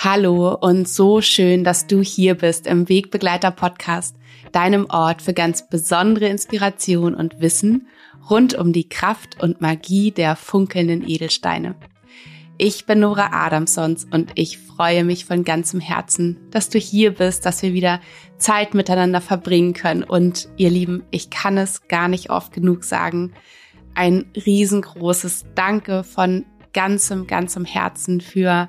Hallo und so schön, dass du hier bist im Wegbegleiter Podcast, deinem Ort für ganz besondere Inspiration und Wissen rund um die Kraft und Magie der funkelnden Edelsteine. Ich bin Nora Adamsons und ich freue mich von ganzem Herzen, dass du hier bist, dass wir wieder Zeit miteinander verbringen können. Und ihr Lieben, ich kann es gar nicht oft genug sagen. Ein riesengroßes Danke von ganzem, ganzem Herzen für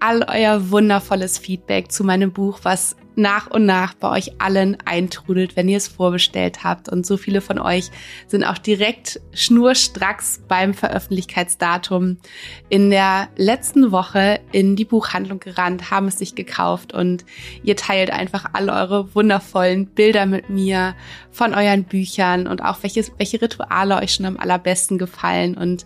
all euer wundervolles Feedback zu meinem Buch, was nach und nach bei euch allen eintrudelt, wenn ihr es vorbestellt habt. Und so viele von euch sind auch direkt schnurstracks beim Veröffentlichkeitsdatum in der letzten Woche in die Buchhandlung gerannt, haben es sich gekauft und ihr teilt einfach all eure wundervollen Bilder mit mir von euren Büchern und auch welches, welche Rituale euch schon am allerbesten gefallen und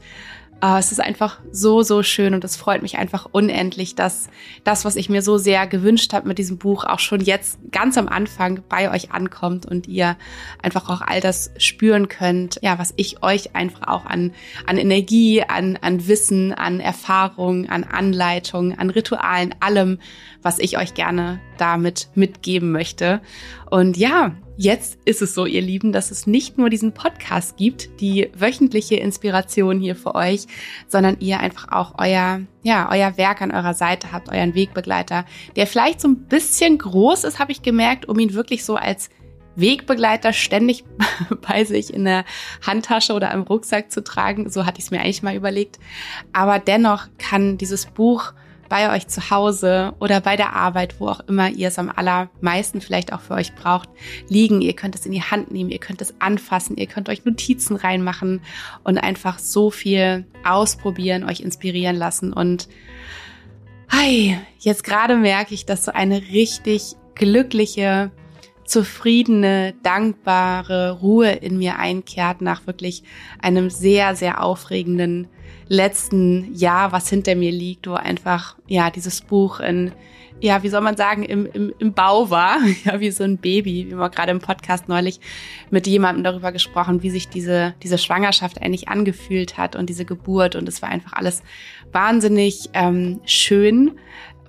Uh, es ist einfach so, so schön und es freut mich einfach unendlich, dass das, was ich mir so sehr gewünscht habe mit diesem Buch, auch schon jetzt ganz am Anfang bei euch ankommt und ihr einfach auch all das spüren könnt, ja, was ich euch einfach auch an, an Energie, an, an Wissen, an Erfahrung, an Anleitung, an Ritualen, allem, was ich euch gerne damit mitgeben möchte. Und ja, Jetzt ist es so, ihr Lieben, dass es nicht nur diesen Podcast gibt, die wöchentliche Inspiration hier für euch, sondern ihr einfach auch euer, ja, euer Werk an eurer Seite habt, euren Wegbegleiter, der vielleicht so ein bisschen groß ist, habe ich gemerkt, um ihn wirklich so als Wegbegleiter ständig bei sich in der Handtasche oder im Rucksack zu tragen. So hatte ich es mir eigentlich mal überlegt. Aber dennoch kann dieses Buch bei euch zu Hause oder bei der Arbeit, wo auch immer ihr es am allermeisten vielleicht auch für euch braucht, liegen. Ihr könnt es in die Hand nehmen, ihr könnt es anfassen, ihr könnt euch Notizen reinmachen und einfach so viel ausprobieren, euch inspirieren lassen. Und hi, jetzt gerade merke ich, dass so eine richtig glückliche, zufriedene, dankbare Ruhe in mir einkehrt nach wirklich einem sehr, sehr aufregenden letzten Jahr, was hinter mir liegt, wo einfach, ja, dieses Buch in, ja, wie soll man sagen, im, im, im Bau war, ja, wie so ein Baby. Wir haben gerade im Podcast neulich mit jemandem darüber gesprochen, wie sich diese, diese Schwangerschaft eigentlich angefühlt hat und diese Geburt. Und es war einfach alles wahnsinnig ähm, schön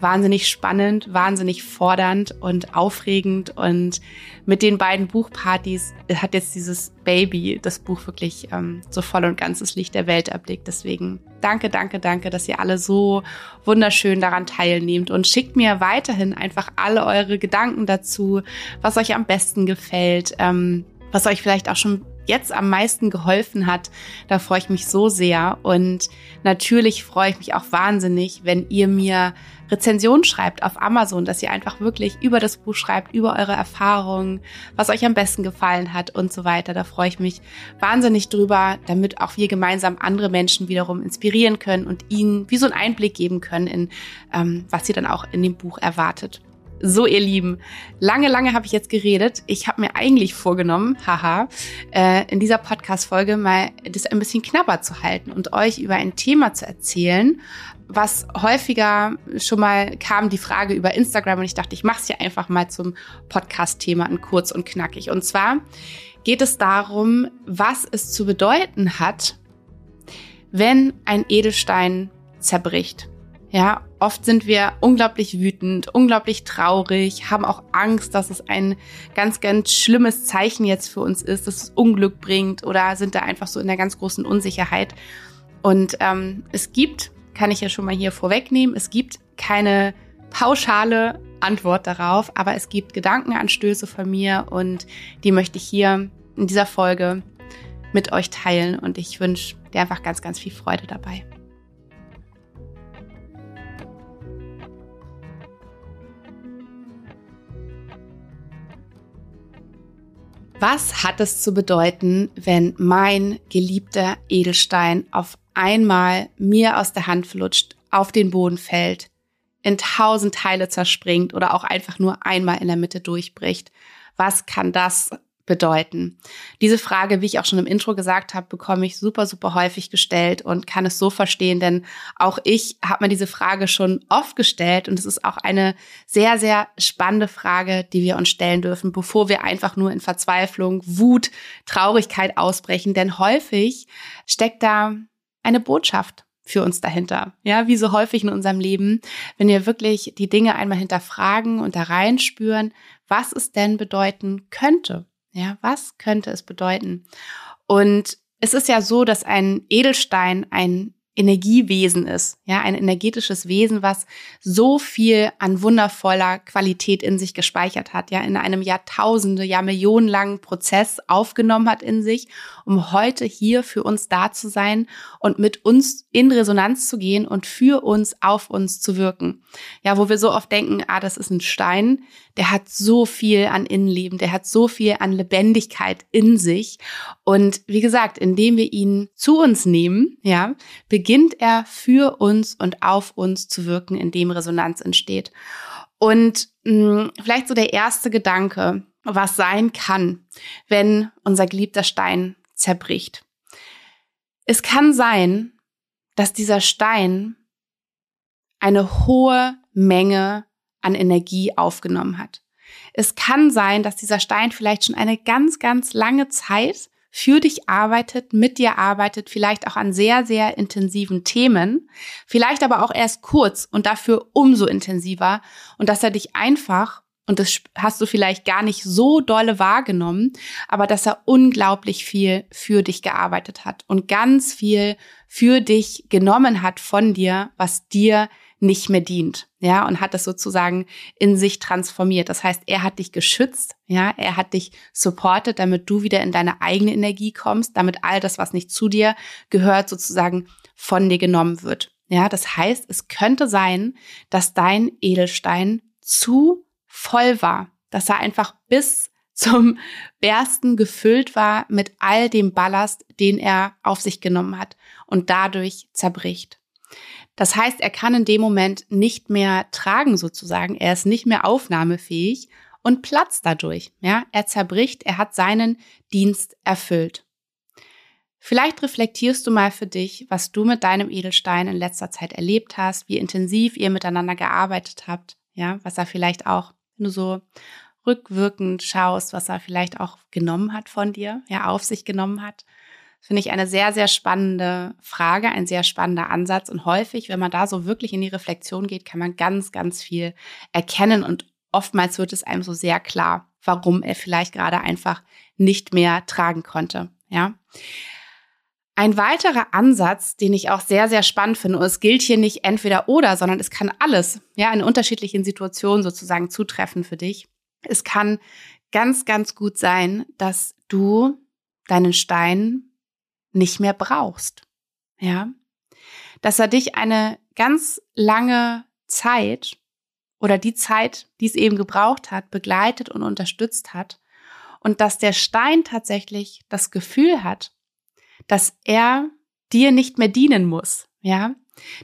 wahnsinnig spannend, wahnsinnig fordernd und aufregend. Und mit den beiden Buchpartys hat jetzt dieses Baby das Buch wirklich ähm, so voll und ganzes Licht der Welt erblickt. Deswegen danke, danke, danke, dass ihr alle so wunderschön daran teilnehmt und schickt mir weiterhin einfach alle eure Gedanken dazu, was euch am besten gefällt, ähm, was euch vielleicht auch schon jetzt am meisten geholfen hat. Da freue ich mich so sehr. Und natürlich freue ich mich auch wahnsinnig, wenn ihr mir Rezensionen schreibt auf Amazon, dass ihr einfach wirklich über das Buch schreibt, über eure Erfahrungen, was euch am besten gefallen hat und so weiter. Da freue ich mich wahnsinnig drüber, damit auch wir gemeinsam andere Menschen wiederum inspirieren können und ihnen wie so einen Einblick geben können in, ähm, was sie dann auch in dem Buch erwartet. So, ihr Lieben, lange, lange habe ich jetzt geredet. Ich habe mir eigentlich vorgenommen, haha, äh, in dieser Podcast-Folge mal das ein bisschen knapper zu halten und euch über ein Thema zu erzählen, was häufiger schon mal kam, die Frage über Instagram und ich dachte, ich mache es ja einfach mal zum Podcast-Thema in kurz und knackig. Und zwar geht es darum, was es zu bedeuten hat, wenn ein Edelstein zerbricht. Ja, oft sind wir unglaublich wütend, unglaublich traurig, haben auch Angst, dass es ein ganz, ganz schlimmes Zeichen jetzt für uns ist, dass es Unglück bringt oder sind da einfach so in der ganz großen Unsicherheit. Und ähm, es gibt, kann ich ja schon mal hier vorwegnehmen, es gibt keine pauschale Antwort darauf, aber es gibt Gedankenanstöße von mir und die möchte ich hier in dieser Folge mit euch teilen und ich wünsche dir einfach ganz, ganz viel Freude dabei. Was hat es zu bedeuten, wenn mein geliebter Edelstein auf einmal mir aus der Hand flutscht, auf den Boden fällt, in tausend Teile zerspringt oder auch einfach nur einmal in der Mitte durchbricht? Was kann das bedeuten? Diese Frage, wie ich auch schon im Intro gesagt habe, bekomme ich super, super häufig gestellt und kann es so verstehen, denn auch ich habe mir diese Frage schon oft gestellt und es ist auch eine sehr, sehr spannende Frage, die wir uns stellen dürfen, bevor wir einfach nur in Verzweiflung, Wut, Traurigkeit ausbrechen, denn häufig steckt da eine Botschaft für uns dahinter. Ja, wie so häufig in unserem Leben, wenn wir wirklich die Dinge einmal hinterfragen und da reinspüren, was es denn bedeuten könnte. Ja, was könnte es bedeuten? Und es ist ja so, dass ein Edelstein ein Energiewesen ist, ja, ein energetisches Wesen, was so viel an wundervoller Qualität in sich gespeichert hat, ja, in einem Jahrtausende, ja, millionenlangen Prozess aufgenommen hat in sich, um heute hier für uns da zu sein und mit uns in Resonanz zu gehen und für uns auf uns zu wirken. Ja, wo wir so oft denken, ah, das ist ein Stein, der hat so viel an Innenleben, der hat so viel an Lebendigkeit in sich. Und wie gesagt, indem wir ihn zu uns nehmen, ja, beginnt er für uns und auf uns zu wirken, indem Resonanz entsteht. Und mh, hm, vielleicht so der erste Gedanke, was sein kann, wenn unser geliebter Stein zerbricht. Es kann sein, dass dieser Stein eine hohe Menge an Energie aufgenommen hat. Es kann sein, dass dieser Stein vielleicht schon eine ganz, ganz lange Zeit für dich arbeitet, mit dir arbeitet, vielleicht auch an sehr, sehr intensiven Themen, vielleicht aber auch erst kurz und dafür umso intensiver und dass er dich einfach, und das hast du vielleicht gar nicht so dolle wahrgenommen, aber dass er unglaublich viel für dich gearbeitet hat und ganz viel für dich genommen hat von dir, was dir nicht mehr dient, ja, und hat das sozusagen in sich transformiert. Das heißt, er hat dich geschützt, ja, er hat dich supportet, damit du wieder in deine eigene Energie kommst, damit all das, was nicht zu dir gehört, sozusagen von dir genommen wird. Ja, das heißt, es könnte sein, dass dein Edelstein zu voll war, dass er einfach bis zum Bersten gefüllt war mit all dem Ballast, den er auf sich genommen hat und dadurch zerbricht. Das heißt, er kann in dem Moment nicht mehr tragen sozusagen. Er ist nicht mehr aufnahmefähig und platzt dadurch. Ja, er zerbricht. Er hat seinen Dienst erfüllt. Vielleicht reflektierst du mal für dich, was du mit deinem Edelstein in letzter Zeit erlebt hast, wie intensiv ihr miteinander gearbeitet habt. Ja, was er vielleicht auch, wenn du so rückwirkend schaust, was er vielleicht auch genommen hat von dir, ja, auf sich genommen hat finde ich eine sehr, sehr spannende Frage, ein sehr spannender Ansatz. Und häufig, wenn man da so wirklich in die Reflexion geht, kann man ganz, ganz viel erkennen. Und oftmals wird es einem so sehr klar, warum er vielleicht gerade einfach nicht mehr tragen konnte. Ja. Ein weiterer Ansatz, den ich auch sehr, sehr spannend finde, und es gilt hier nicht entweder oder, sondern es kann alles, ja, in unterschiedlichen Situationen sozusagen zutreffen für dich. Es kann ganz, ganz gut sein, dass du deinen Stein nicht mehr brauchst. Ja. Dass er dich eine ganz lange Zeit oder die Zeit, die es eben gebraucht hat, begleitet und unterstützt hat. Und dass der Stein tatsächlich das Gefühl hat, dass er dir nicht mehr dienen muss. Ja.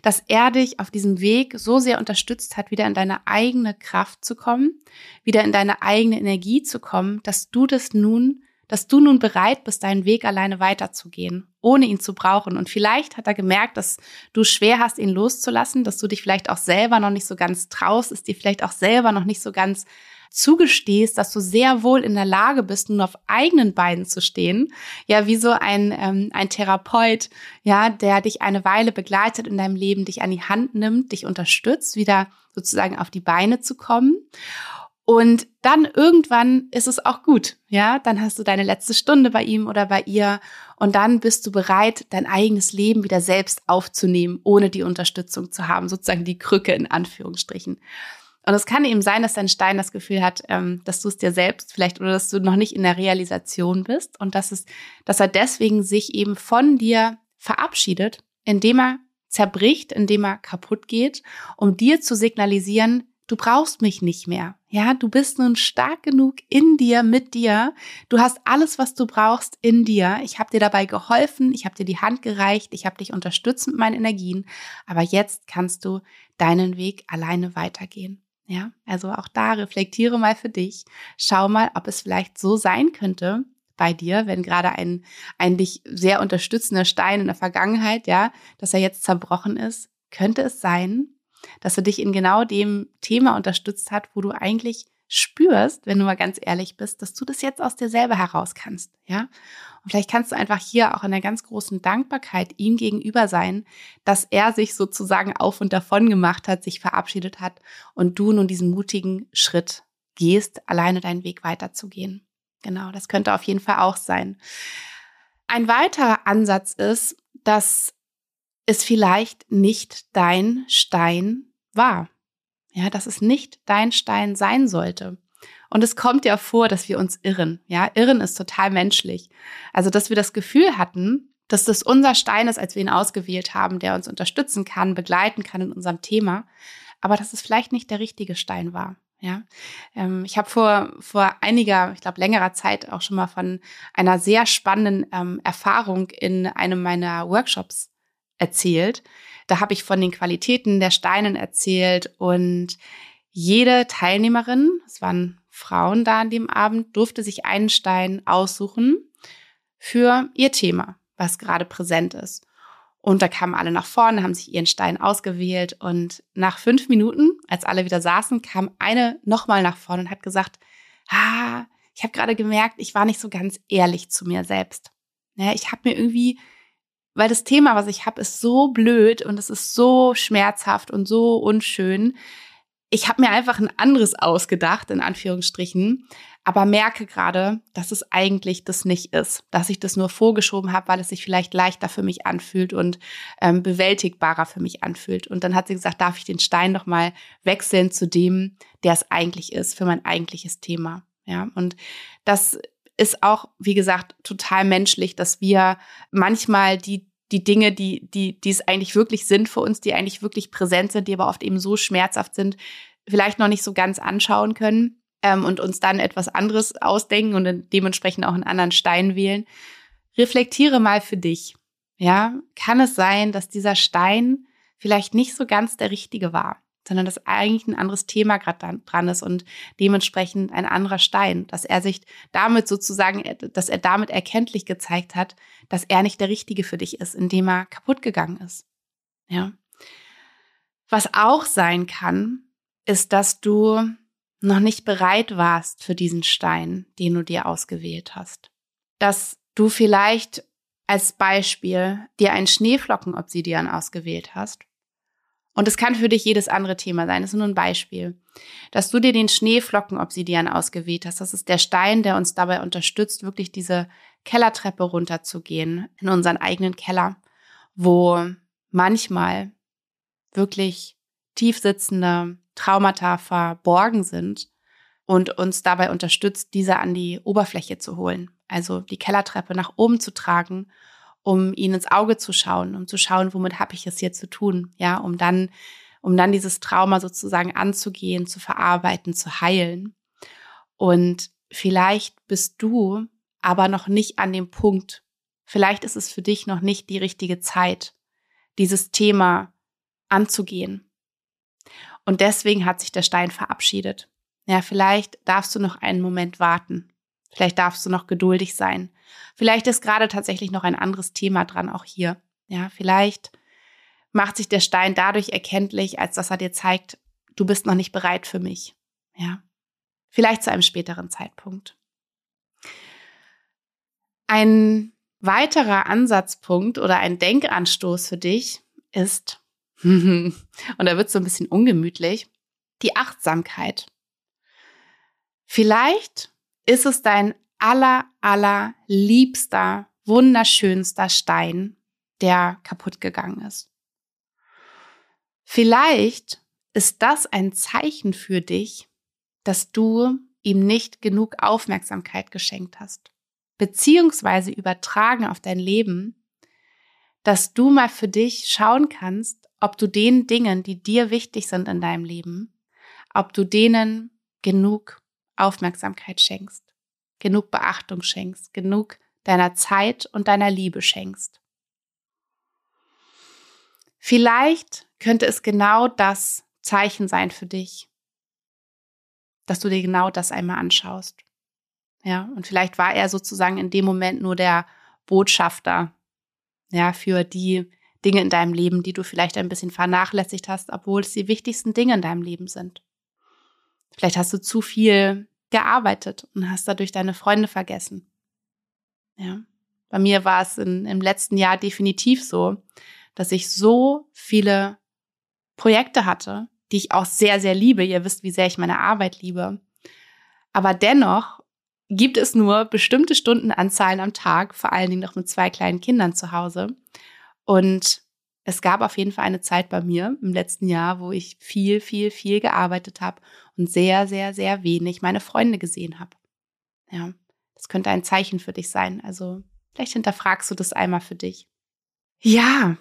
Dass er dich auf diesem Weg so sehr unterstützt hat, wieder in deine eigene Kraft zu kommen, wieder in deine eigene Energie zu kommen, dass du das nun dass du nun bereit bist, deinen Weg alleine weiterzugehen, ohne ihn zu brauchen. Und vielleicht hat er gemerkt, dass du schwer hast, ihn loszulassen, dass du dich vielleicht auch selber noch nicht so ganz traust, es dir vielleicht auch selber noch nicht so ganz zugestehst, dass du sehr wohl in der Lage bist, nun auf eigenen Beinen zu stehen. Ja, wie so ein, ähm, ein Therapeut, ja, der dich eine Weile begleitet in deinem Leben, dich an die Hand nimmt, dich unterstützt, wieder sozusagen auf die Beine zu kommen. Und dann irgendwann ist es auch gut, ja? Dann hast du deine letzte Stunde bei ihm oder bei ihr und dann bist du bereit, dein eigenes Leben wieder selbst aufzunehmen, ohne die Unterstützung zu haben, sozusagen die Krücke in Anführungsstrichen. Und es kann eben sein, dass dein Stein das Gefühl hat, ähm, dass du es dir selbst vielleicht oder dass du noch nicht in der Realisation bist und dass es, dass er deswegen sich eben von dir verabschiedet, indem er zerbricht, indem er kaputt geht, um dir zu signalisieren, du brauchst mich nicht mehr. Ja, du bist nun stark genug in dir, mit dir. Du hast alles, was du brauchst in dir. Ich habe dir dabei geholfen, ich habe dir die Hand gereicht, ich habe dich unterstützt mit meinen Energien, aber jetzt kannst du deinen Weg alleine weitergehen. Ja, also auch da reflektiere mal für dich. Schau mal, ob es vielleicht so sein könnte bei dir, wenn gerade ein, ein dich sehr unterstützender Stein in der Vergangenheit, ja, dass er jetzt zerbrochen ist. Könnte es sein, dass er dich in genau dem Thema unterstützt hat, wo du eigentlich spürst, wenn du mal ganz ehrlich bist, dass du das jetzt aus dir selber heraus kannst, ja? Und vielleicht kannst du einfach hier auch in der ganz großen Dankbarkeit ihm gegenüber sein, dass er sich sozusagen auf und davon gemacht hat, sich verabschiedet hat und du nun diesen mutigen Schritt gehst, alleine deinen Weg weiterzugehen. Genau, das könnte auf jeden Fall auch sein. Ein weiterer Ansatz ist, dass es vielleicht nicht dein Stein war. Ja, dass es nicht dein Stein sein sollte. Und es kommt ja vor, dass wir uns irren. Ja, irren ist total menschlich. Also, dass wir das Gefühl hatten, dass das unser Stein ist, als wir ihn ausgewählt haben, der uns unterstützen kann, begleiten kann in unserem Thema, aber dass es vielleicht nicht der richtige Stein war. Ja, ähm, ich habe vor vor einiger, ich glaube längerer Zeit auch schon mal von einer sehr spannenden ähm, Erfahrung in einem meiner Workshops erzählt. Da habe ich von den Qualitäten der Steinen erzählt und jede Teilnehmerin, es waren Frauen da an dem Abend, durfte sich einen Stein aussuchen für ihr Thema, was gerade präsent ist. Und da kamen alle nach vorne, haben sich ihren Stein ausgewählt und nach fünf Minuten, als alle wieder saßen, kam eine nochmal nach vorne und hat gesagt, ah, ich habe gerade gemerkt, ich war nicht so ganz ehrlich zu mir selbst. Ja, ich habe mir irgendwie, weil das Thema, was ich habe, ist so blöd und es ist so schmerzhaft und so unschön. Ich habe mir einfach ein anderes ausgedacht, in Anführungsstrichen, aber merke gerade, dass es eigentlich das nicht ist, dass ich das nur vorgeschoben habe, weil es sich vielleicht leichter für mich anfühlt und ähm, bewältigbarer für mich anfühlt. Und dann hat sie gesagt, darf ich den Stein noch mal wechseln zu dem, der es eigentlich ist, für mein eigentliches Thema. Ja, und das ist auch, wie gesagt, total menschlich, dass wir manchmal die die Dinge, die, die, die es eigentlich wirklich sind für uns, die eigentlich wirklich präsent sind, die aber oft eben so schmerzhaft sind, vielleicht noch nicht so ganz anschauen können ähm, und uns dann etwas anderes ausdenken und dementsprechend auch einen anderen Stein wählen. Reflektiere mal für dich. Ja, kann es sein, dass dieser Stein vielleicht nicht so ganz der richtige war, sondern dass eigentlich ein anderes Thema gerade dran ist und dementsprechend ein anderer Stein, dass er sich damit sozusagen, dass er damit erkenntlich gezeigt hat, dass er nicht der richtige für dich ist, indem er kaputt gegangen ist. Ja. Was auch sein kann, ist, dass du noch nicht bereit warst für diesen Stein, den du dir ausgewählt hast. Dass du vielleicht als Beispiel dir einen Schneeflockenobsidian ausgewählt hast. Und es kann für dich jedes andere Thema sein. Das ist nur ein Beispiel. Dass du dir den Schneeflockenobsidian ausgewählt hast. Das ist der Stein, der uns dabei unterstützt, wirklich diese Kellertreppe runterzugehen in unseren eigenen Keller, wo manchmal wirklich tiefsitzende Traumata verborgen sind und uns dabei unterstützt, diese an die Oberfläche zu holen. Also die Kellertreppe nach oben zu tragen, um ihnen ins Auge zu schauen, um zu schauen, womit habe ich es hier zu tun, ja, um dann, um dann dieses Trauma sozusagen anzugehen, zu verarbeiten, zu heilen. Und vielleicht bist du aber noch nicht an dem Punkt. Vielleicht ist es für dich noch nicht die richtige Zeit, dieses Thema anzugehen. Und deswegen hat sich der Stein verabschiedet. Ja, vielleicht darfst du noch einen Moment warten. Vielleicht darfst du noch geduldig sein. Vielleicht ist gerade tatsächlich noch ein anderes Thema dran, auch hier. Ja, vielleicht macht sich der Stein dadurch erkenntlich, als dass er dir zeigt, du bist noch nicht bereit für mich. Ja, vielleicht zu einem späteren Zeitpunkt. Ein weiterer Ansatzpunkt oder ein Denkanstoß für dich ist, und da wird es so ein bisschen ungemütlich. Die Achtsamkeit. Vielleicht ist es dein aller, aller liebster, wunderschönster Stein, der kaputt gegangen ist. Vielleicht ist das ein Zeichen für dich, dass du ihm nicht genug Aufmerksamkeit geschenkt hast, beziehungsweise übertragen auf dein Leben, dass du mal für dich schauen kannst, ob du den Dingen, die dir wichtig sind in deinem Leben, ob du denen genug Aufmerksamkeit schenkst, genug Beachtung schenkst, genug deiner Zeit und deiner Liebe schenkst. Vielleicht könnte es genau das Zeichen sein für dich, dass du dir genau das einmal anschaust. Ja, und vielleicht war er sozusagen in dem Moment nur der Botschafter, ja, für die Dinge in deinem Leben, die du vielleicht ein bisschen vernachlässigt hast, obwohl es die wichtigsten Dinge in deinem Leben sind. Vielleicht hast du zu viel gearbeitet und hast dadurch deine Freunde vergessen. Ja. Bei mir war es in, im letzten Jahr definitiv so, dass ich so viele Projekte hatte, die ich auch sehr, sehr liebe. Ihr wisst, wie sehr ich meine Arbeit liebe. Aber dennoch gibt es nur bestimmte Stundenanzahlen am Tag, vor allen Dingen noch mit zwei kleinen Kindern zu Hause. Und es gab auf jeden Fall eine Zeit bei mir im letzten Jahr, wo ich viel, viel, viel gearbeitet habe und sehr, sehr, sehr wenig meine Freunde gesehen habe. Ja, das könnte ein Zeichen für dich sein. Also vielleicht hinterfragst du das einmal für dich. Ja,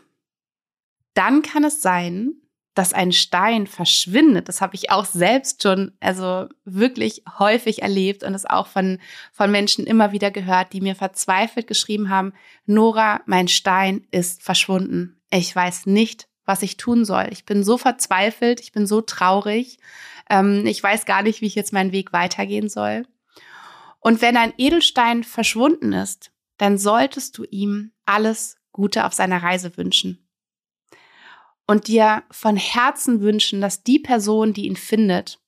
dann kann es sein, dass ein Stein verschwindet. Das habe ich auch selbst schon, also wirklich häufig erlebt und es auch von, von Menschen immer wieder gehört, die mir verzweifelt geschrieben haben, Nora, mein Stein ist verschwunden. Ich weiß nicht, was ich tun soll. Ich bin so verzweifelt, ich bin so traurig. Ähm, ich weiß gar nicht, wie ich jetzt meinen Weg weitergehen soll. Und wenn ein Edelstein verschwunden ist, dann solltest du ihm alles Gute auf seiner Reise wünschen und dir von Herzen wünschen, dass die Person, die ihn findet,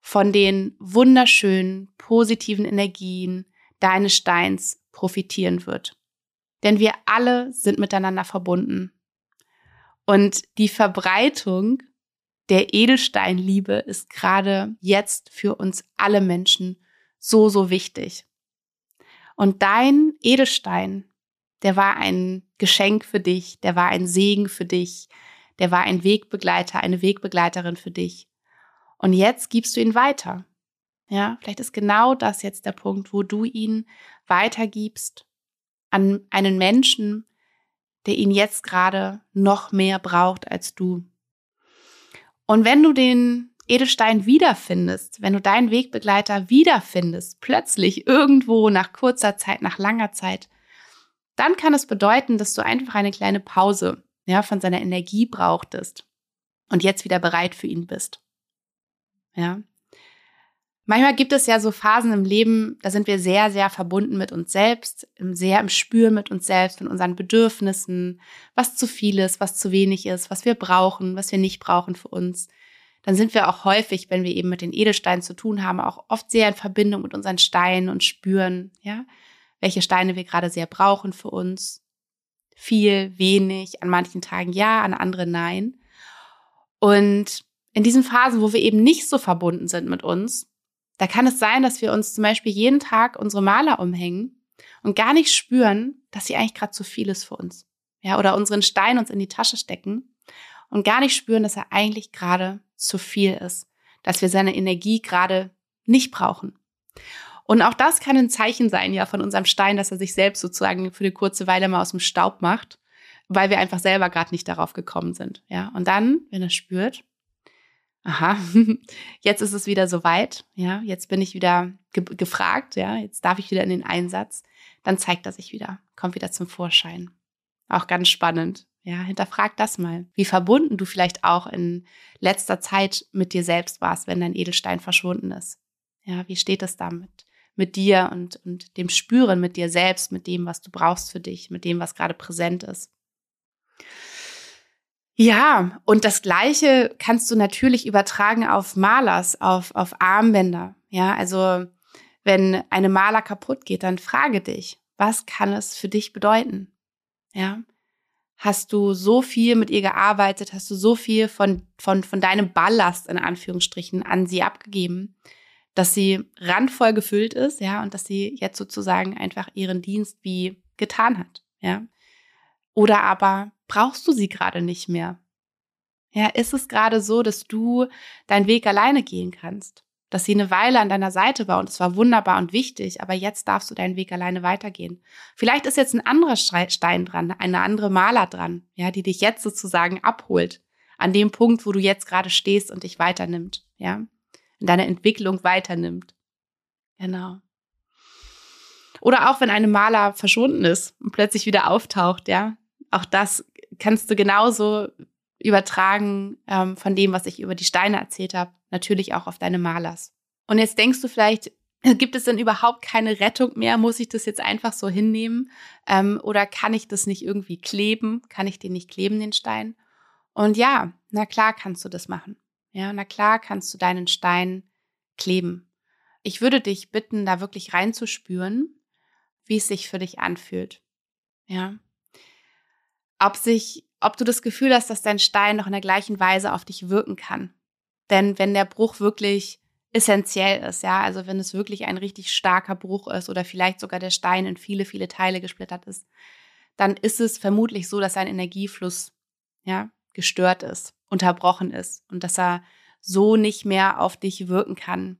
von den wunderschönen, positiven Energien deines Steins profitieren wird. Denn wir alle sind miteinander verbunden. Und die Verbreitung der Edelsteinliebe ist gerade jetzt für uns alle Menschen so, so wichtig. Und dein Edelstein, der war ein Geschenk für dich, der war ein Segen für dich, der war ein Wegbegleiter, eine Wegbegleiterin für dich. Und jetzt gibst du ihn weiter. Ja, vielleicht ist genau das jetzt der Punkt, wo du ihn weitergibst an einen Menschen, der ihn jetzt gerade noch mehr braucht als du. Und wenn du den Edelstein wiederfindest, wenn du deinen Wegbegleiter wiederfindest, plötzlich irgendwo nach kurzer Zeit, nach langer Zeit, dann kann es bedeuten, dass du einfach eine kleine Pause ja, von seiner Energie brauchtest und jetzt wieder bereit für ihn bist. Ja. Manchmal gibt es ja so Phasen im Leben, da sind wir sehr, sehr verbunden mit uns selbst, sehr im Spüren mit uns selbst, mit unseren Bedürfnissen, was zu viel ist, was zu wenig ist, was wir brauchen, was wir nicht brauchen für uns. Dann sind wir auch häufig, wenn wir eben mit den Edelsteinen zu tun haben, auch oft sehr in Verbindung mit unseren Steinen und spüren, ja, welche Steine wir gerade sehr brauchen für uns viel, wenig, an manchen Tagen ja, an anderen nein. Und in diesen Phasen, wo wir eben nicht so verbunden sind mit uns, da kann es sein, dass wir uns zum Beispiel jeden Tag unsere Maler umhängen und gar nicht spüren, dass sie eigentlich gerade zu viel ist für uns. Ja, oder unseren Stein uns in die Tasche stecken und gar nicht spüren, dass er eigentlich gerade zu viel ist, dass wir seine Energie gerade nicht brauchen. Und auch das kann ein Zeichen sein, ja, von unserem Stein, dass er sich selbst sozusagen für eine kurze Weile mal aus dem Staub macht, weil wir einfach selber gerade nicht darauf gekommen sind, ja. Und dann, wenn er spürt, aha, jetzt ist es wieder soweit, ja, jetzt bin ich wieder ge gefragt, ja, jetzt darf ich wieder in den Einsatz, dann zeigt er sich wieder, kommt wieder zum Vorschein. Auch ganz spannend. Ja, hinterfrag das mal, wie verbunden du vielleicht auch in letzter Zeit mit dir selbst warst, wenn dein Edelstein verschwunden ist. Ja, wie steht es damit? mit dir und, und dem Spüren mit dir selbst, mit dem, was du brauchst für dich, mit dem, was gerade präsent ist. Ja, und das Gleiche kannst du natürlich übertragen auf Malers, auf, auf Armbänder. Ja, also wenn eine Maler kaputt geht, dann frage dich, was kann es für dich bedeuten? Ja, hast du so viel mit ihr gearbeitet, hast du so viel von, von, von deinem Ballast in Anführungsstrichen an sie abgegeben, dass sie randvoll gefüllt ist, ja, und dass sie jetzt sozusagen einfach ihren Dienst wie getan hat, ja. Oder aber brauchst du sie gerade nicht mehr? Ja, ist es gerade so, dass du deinen Weg alleine gehen kannst? Dass sie eine Weile an deiner Seite war und es war wunderbar und wichtig, aber jetzt darfst du deinen Weg alleine weitergehen. Vielleicht ist jetzt ein anderer Stein dran, eine andere Maler dran, ja, die dich jetzt sozusagen abholt an dem Punkt, wo du jetzt gerade stehst und dich weiternimmt, ja in deiner Entwicklung weiternimmt. Genau. Oder auch wenn eine Maler verschwunden ist und plötzlich wieder auftaucht, ja. Auch das kannst du genauso übertragen ähm, von dem, was ich über die Steine erzählt habe, natürlich auch auf deine Malers. Und jetzt denkst du vielleicht, gibt es denn überhaupt keine Rettung mehr? Muss ich das jetzt einfach so hinnehmen? Ähm, oder kann ich das nicht irgendwie kleben? Kann ich den nicht kleben, den Stein? Und ja, na klar kannst du das machen. Ja, na klar kannst du deinen Stein kleben. Ich würde dich bitten, da wirklich reinzuspüren, wie es sich für dich anfühlt. Ja. Ob sich, ob du das Gefühl hast, dass dein Stein noch in der gleichen Weise auf dich wirken kann. Denn wenn der Bruch wirklich essentiell ist, ja, also wenn es wirklich ein richtig starker Bruch ist oder vielleicht sogar der Stein in viele, viele Teile gesplittert ist, dann ist es vermutlich so, dass sein Energiefluss, ja, gestört ist, unterbrochen ist und dass er so nicht mehr auf dich wirken kann,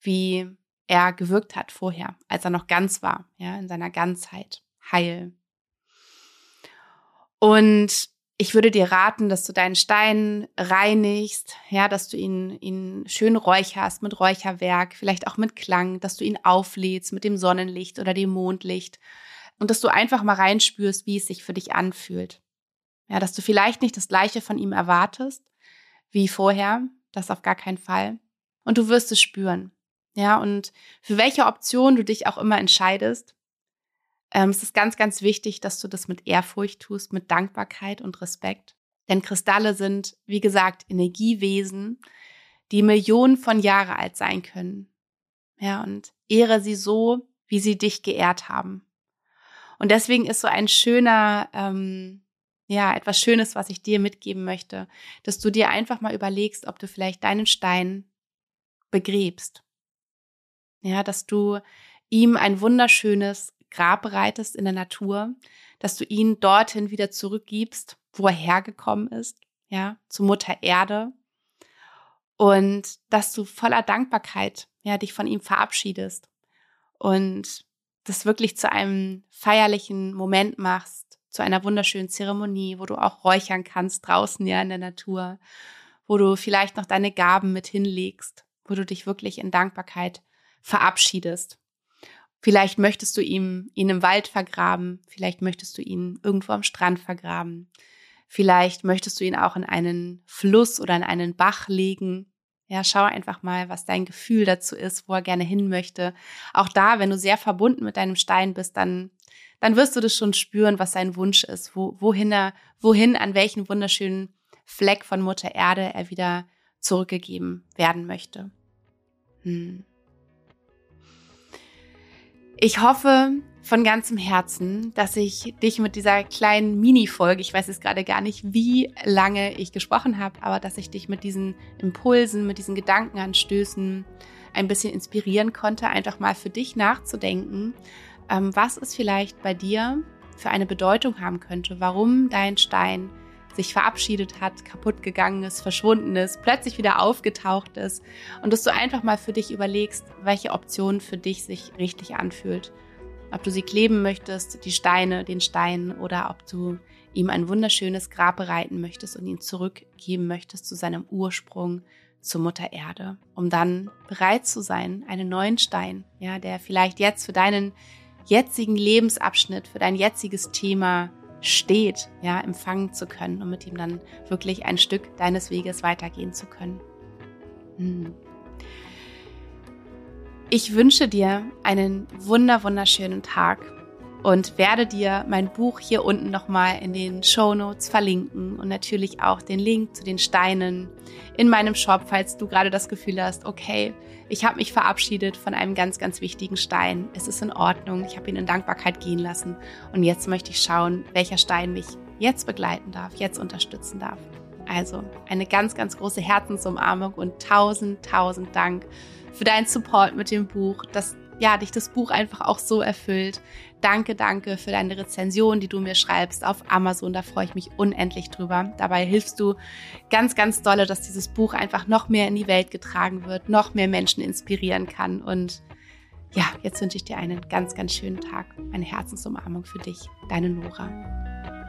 wie er gewirkt hat vorher, als er noch ganz war, ja, in seiner Ganzheit, heil. Und ich würde dir raten, dass du deinen Stein reinigst, ja, dass du ihn, ihn schön räucherst mit Räucherwerk, vielleicht auch mit Klang, dass du ihn auflädst mit dem Sonnenlicht oder dem Mondlicht und dass du einfach mal reinspürst, wie es sich für dich anfühlt. Ja, dass du vielleicht nicht das Gleiche von ihm erwartest wie vorher, das auf gar keinen Fall. Und du wirst es spüren. Ja, und für welche Option du dich auch immer entscheidest, ähm, es ist ganz, ganz wichtig, dass du das mit Ehrfurcht tust, mit Dankbarkeit und Respekt. Denn Kristalle sind, wie gesagt, Energiewesen, die Millionen von Jahre alt sein können. Ja, und ehre sie so, wie sie dich geehrt haben. Und deswegen ist so ein schöner, ähm, ja, etwas Schönes, was ich dir mitgeben möchte, dass du dir einfach mal überlegst, ob du vielleicht deinen Stein begräbst. Ja, dass du ihm ein wunderschönes Grab bereitest in der Natur, dass du ihn dorthin wieder zurückgibst, wo er hergekommen ist, ja, zu Mutter Erde. Und dass du voller Dankbarkeit, ja, dich von ihm verabschiedest und das wirklich zu einem feierlichen Moment machst, zu einer wunderschönen Zeremonie, wo du auch räuchern kannst draußen ja in der Natur, wo du vielleicht noch deine Gaben mit hinlegst, wo du dich wirklich in Dankbarkeit verabschiedest. Vielleicht möchtest du ihn, ihn im Wald vergraben, vielleicht möchtest du ihn irgendwo am Strand vergraben, vielleicht möchtest du ihn auch in einen Fluss oder in einen Bach legen, ja, schau einfach mal, was dein Gefühl dazu ist, wo er gerne hin möchte. Auch da, wenn du sehr verbunden mit deinem Stein bist, dann, dann wirst du das schon spüren, was sein Wunsch ist, wo, wohin er, wohin, an welchen wunderschönen Fleck von Mutter Erde er wieder zurückgegeben werden möchte. Hm. Ich hoffe, von ganzem Herzen, dass ich dich mit dieser kleinen Mini-Folge, ich weiß jetzt gerade gar nicht, wie lange ich gesprochen habe, aber dass ich dich mit diesen Impulsen, mit diesen Gedankenanstößen ein bisschen inspirieren konnte, einfach mal für dich nachzudenken, ähm, was es vielleicht bei dir für eine Bedeutung haben könnte, warum dein Stein sich verabschiedet hat, kaputt gegangen ist, verschwunden ist, plötzlich wieder aufgetaucht ist und dass du einfach mal für dich überlegst, welche Option für dich sich richtig anfühlt. Ob du sie kleben möchtest, die Steine, den Stein, oder ob du ihm ein wunderschönes Grab bereiten möchtest und ihn zurückgeben möchtest zu seinem Ursprung, zur Mutter Erde, um dann bereit zu sein, einen neuen Stein, ja, der vielleicht jetzt für deinen jetzigen Lebensabschnitt, für dein jetziges Thema steht, ja, empfangen zu können und mit ihm dann wirklich ein Stück deines Weges weitergehen zu können. Hm. Ich wünsche dir einen wunder wunderschönen Tag und werde dir mein Buch hier unten nochmal in den Show Notes verlinken und natürlich auch den Link zu den Steinen in meinem Shop, falls du gerade das Gefühl hast, okay, ich habe mich verabschiedet von einem ganz, ganz wichtigen Stein. Es ist in Ordnung, ich habe ihn in Dankbarkeit gehen lassen und jetzt möchte ich schauen, welcher Stein mich jetzt begleiten darf, jetzt unterstützen darf. Also eine ganz, ganz große Herzensumarmung und tausend, tausend Dank für deinen Support mit dem Buch, dass ja, dich das Buch einfach auch so erfüllt. Danke, danke für deine Rezension, die du mir schreibst auf Amazon. Da freue ich mich unendlich drüber. Dabei hilfst du ganz, ganz dolle, dass dieses Buch einfach noch mehr in die Welt getragen wird, noch mehr Menschen inspirieren kann. Und ja, jetzt wünsche ich dir einen ganz, ganz schönen Tag. Eine Herzensumarmung für dich, deine Nora.